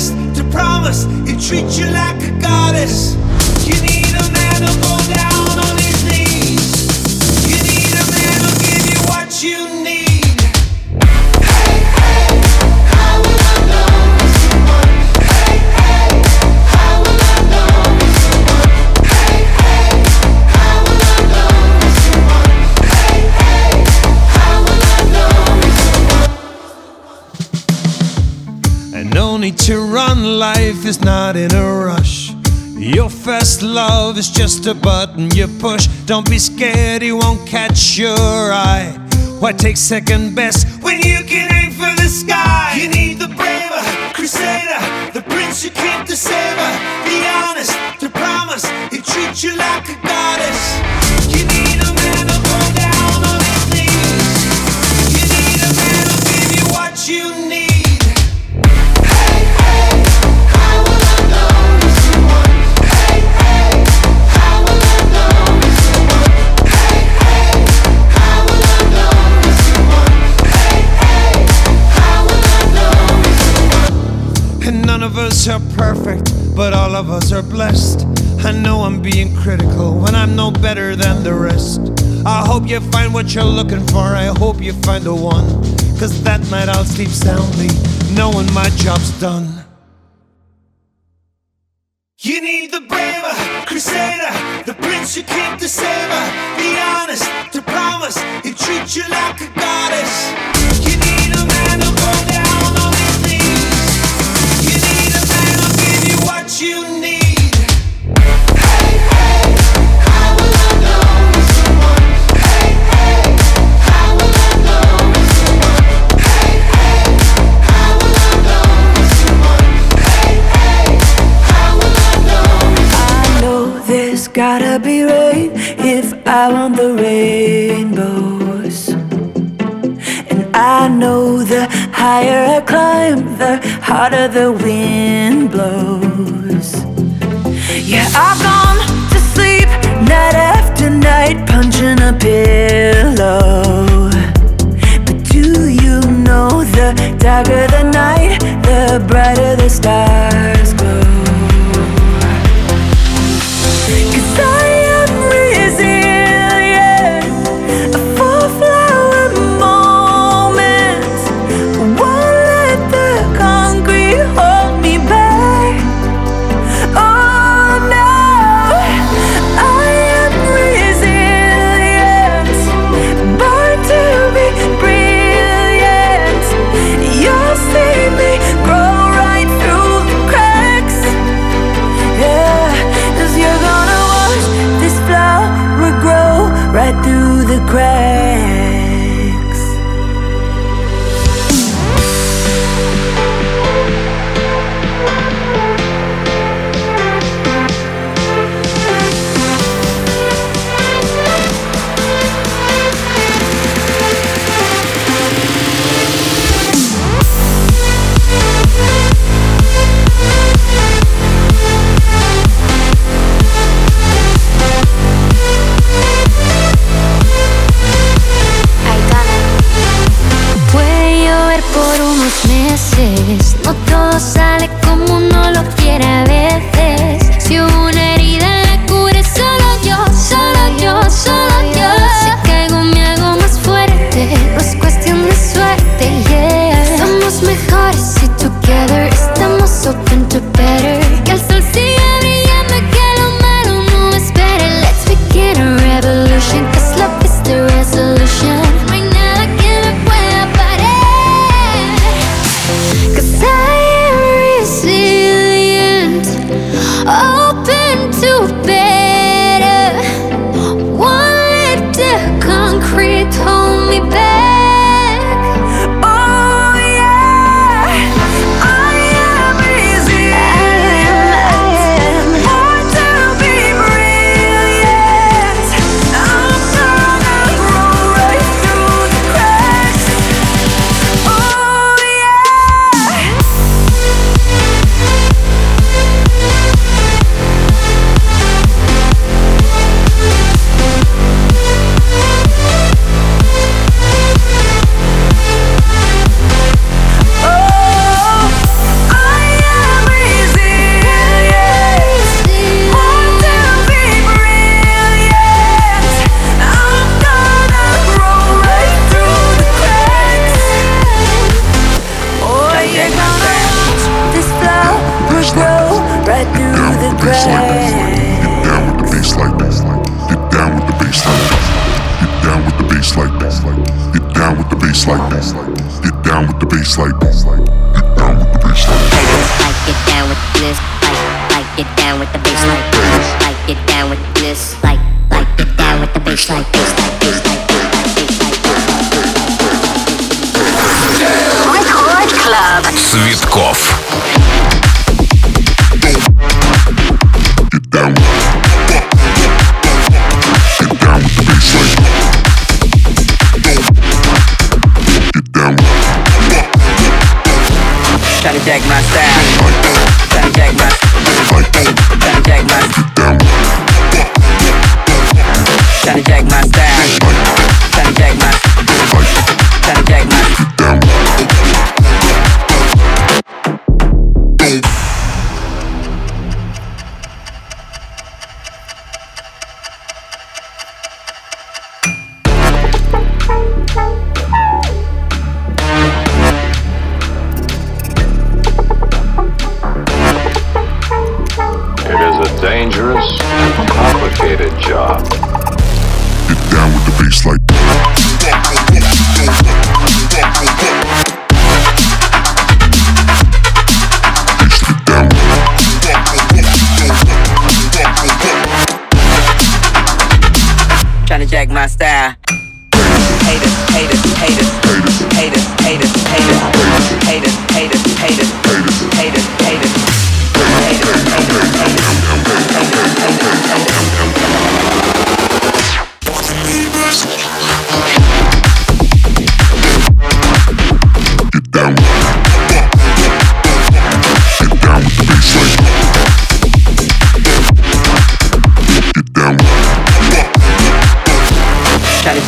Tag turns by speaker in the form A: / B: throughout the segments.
A: To promise he'll treat you like a goddess. You need is not in a rush. Your first love is just a button you push. Don't be scared, he won't catch your eye. Why take second best when you can aim for the sky? You need the braver crusader, the prince who came the save her. Be honest, to promise, he treats you like a goddess. Us are perfect, but all of us are blessed. I know I'm being critical when I'm no better than the rest. I hope you find what you're looking for, I hope you find the one. Cause that night I'll sleep soundly, knowing my job's done. You need the braver crusader, the prince who came to save her. Be honest, to promise, he treat you like a goddess. You need a man to go down
B: gotta be rain if I want the rainbows. And I know the higher I climb, the harder the wind blows. Yeah, I've gone to sleep night after night, punching a pillow. But do you know the darker the night, the brighter the stars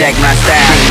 C: check my style.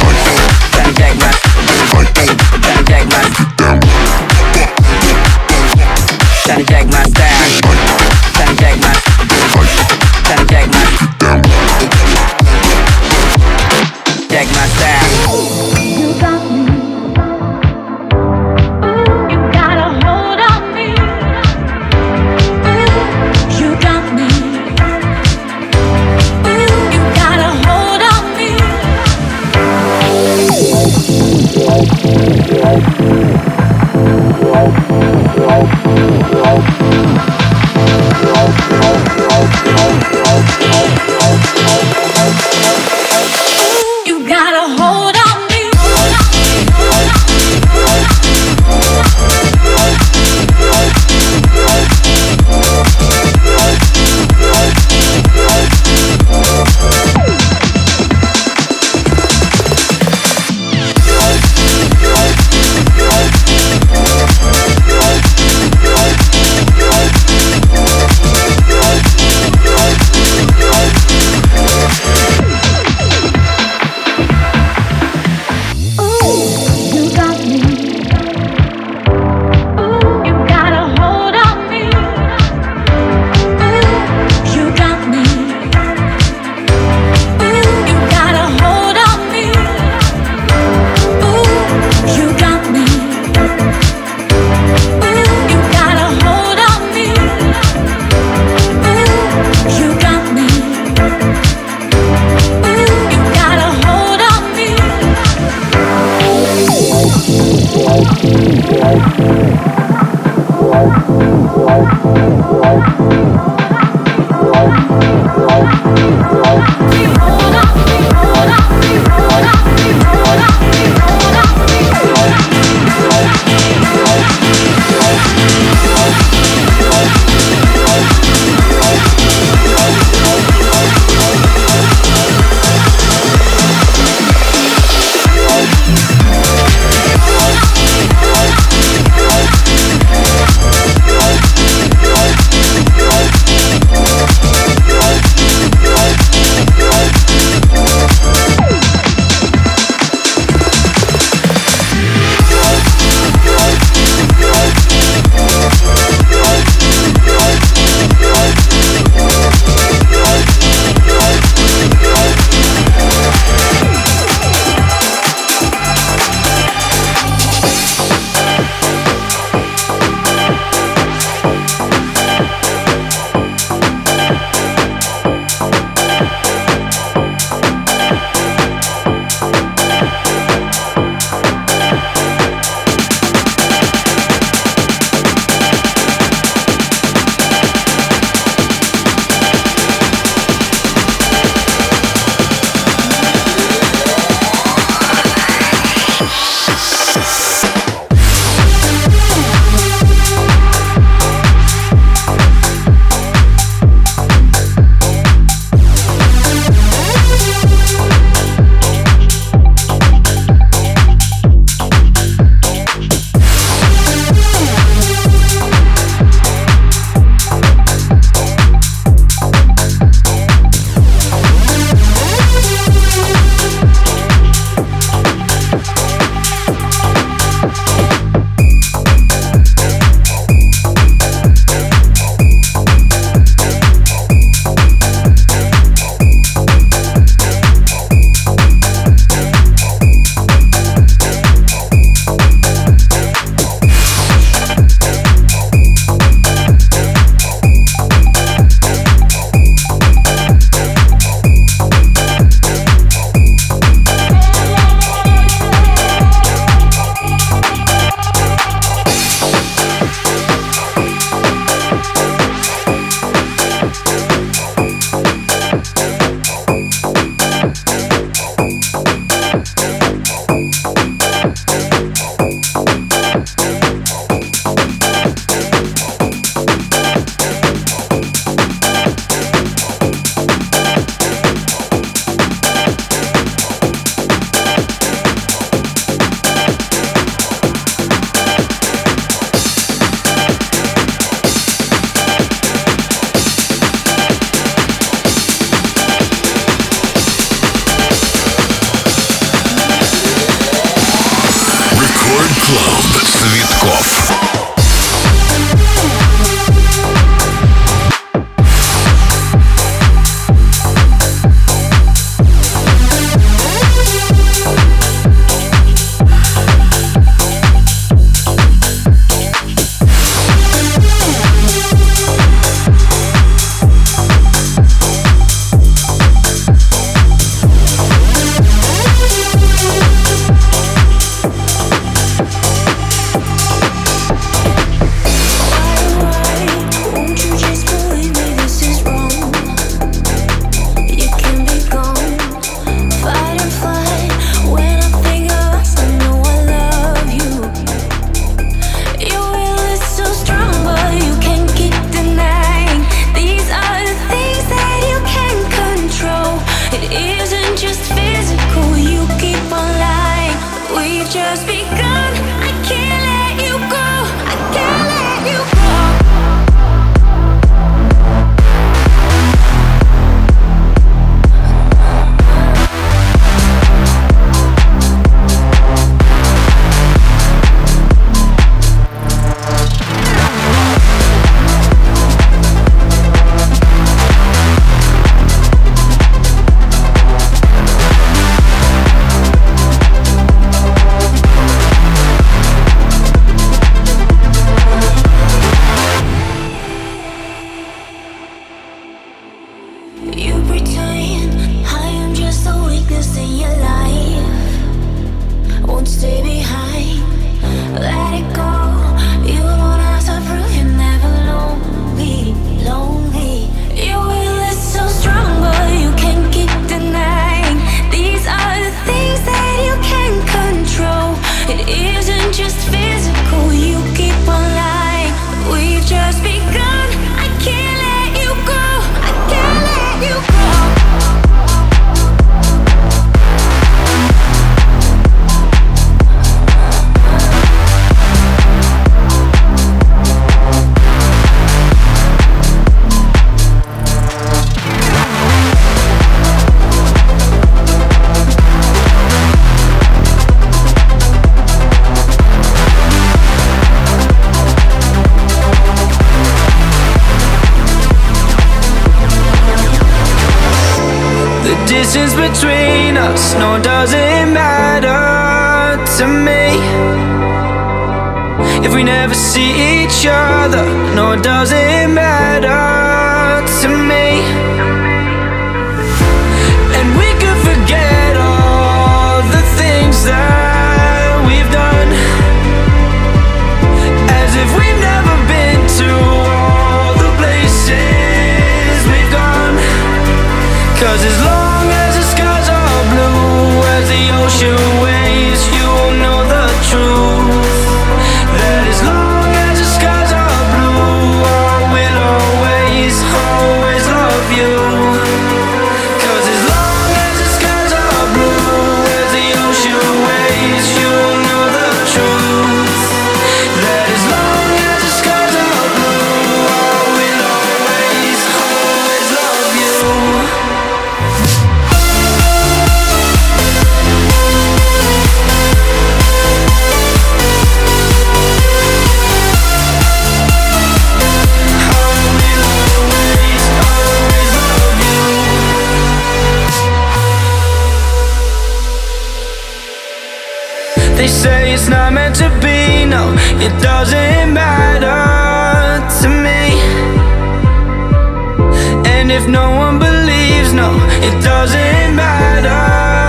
D: And
E: if no one believes, no, it doesn't matter.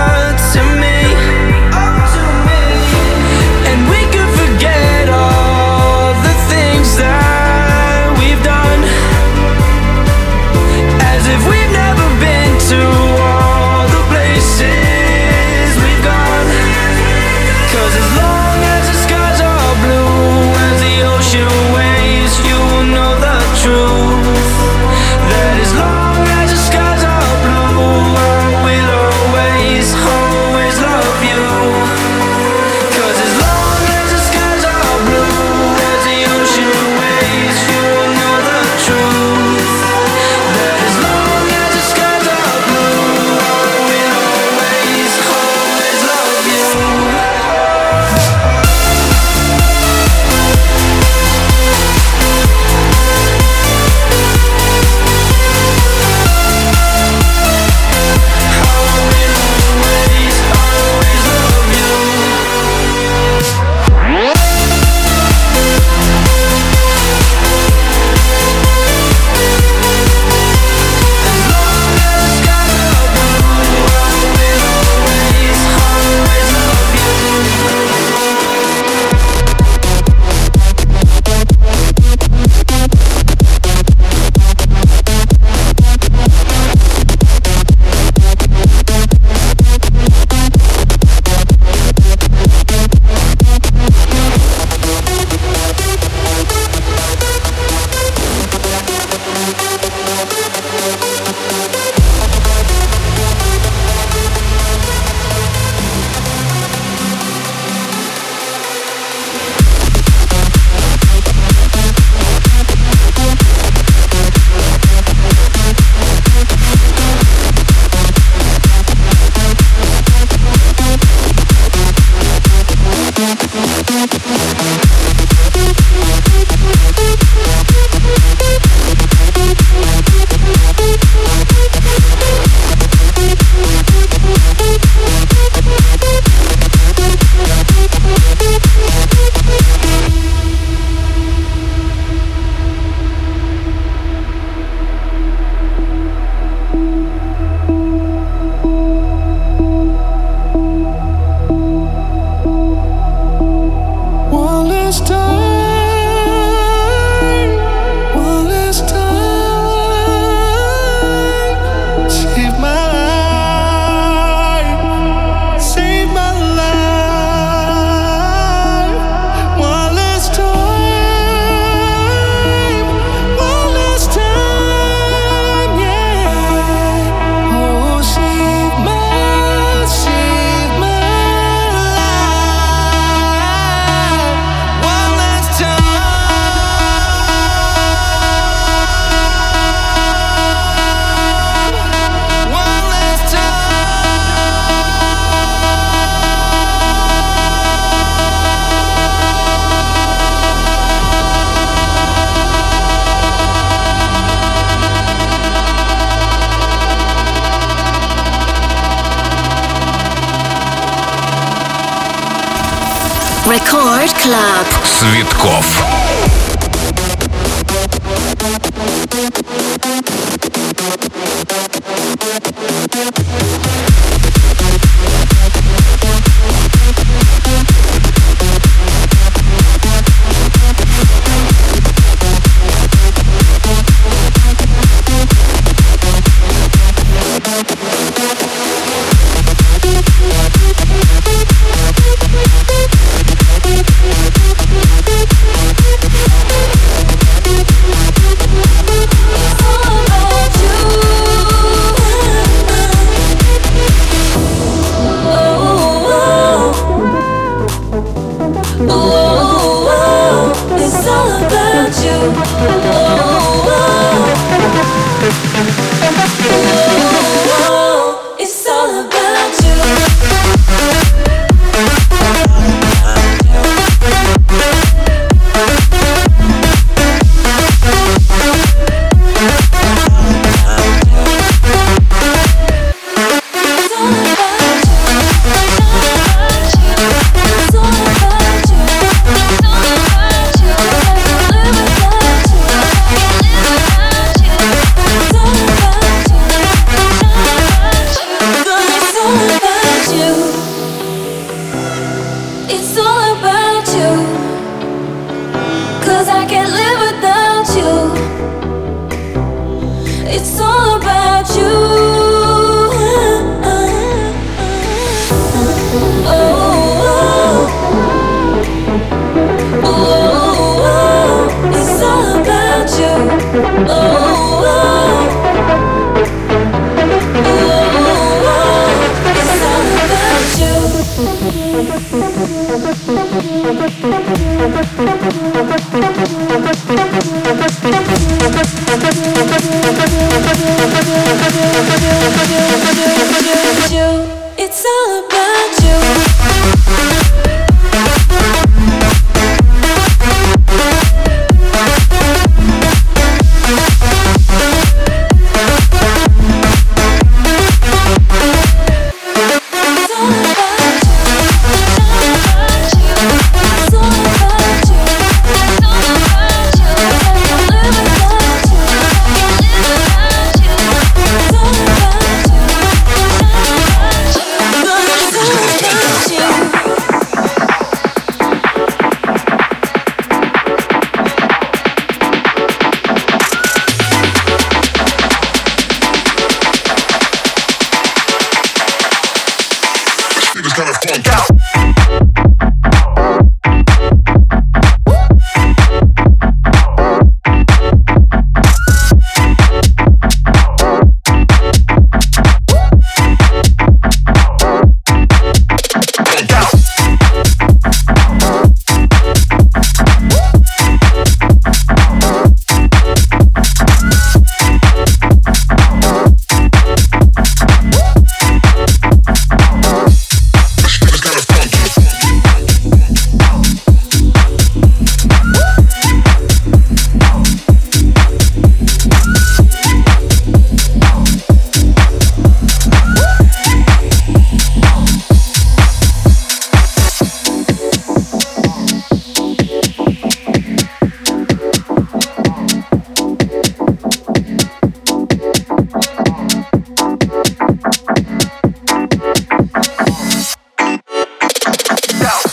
E: Yo.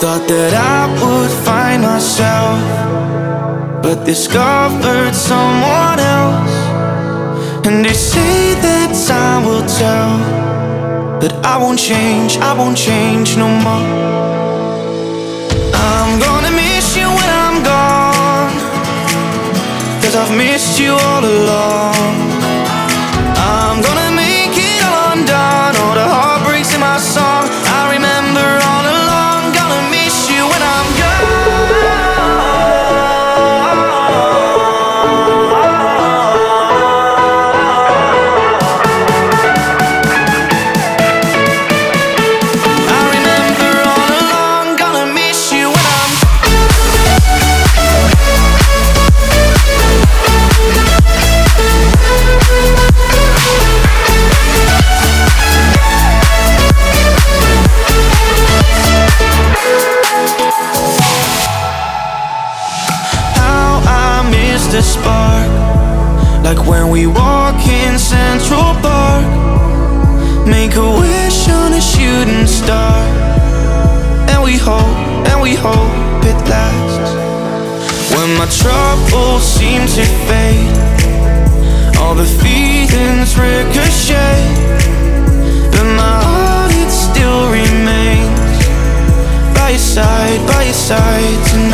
F: Thought that I would find myself, but discovered someone else. And they say that time will tell but I won't change, I won't change no more. I'm gonna miss you when I'm gone, cause I've missed you all along. my troubles seem to fade. All the feelings ricochet But my heart, it still remains. By your side, by your side tonight.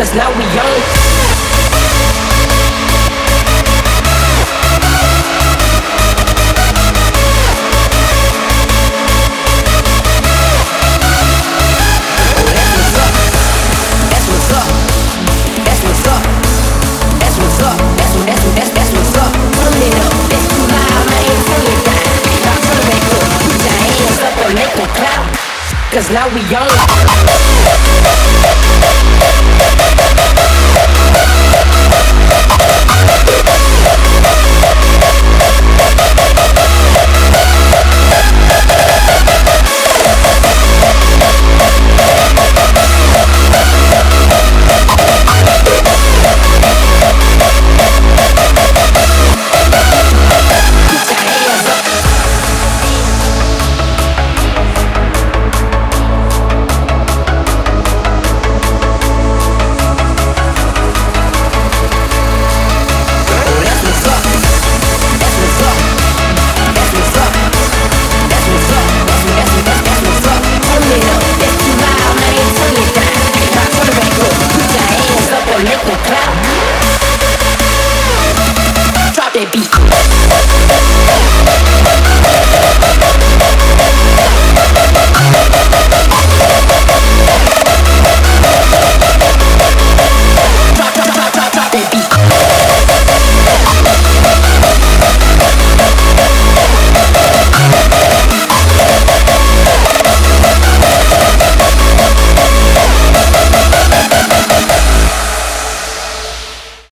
G: Put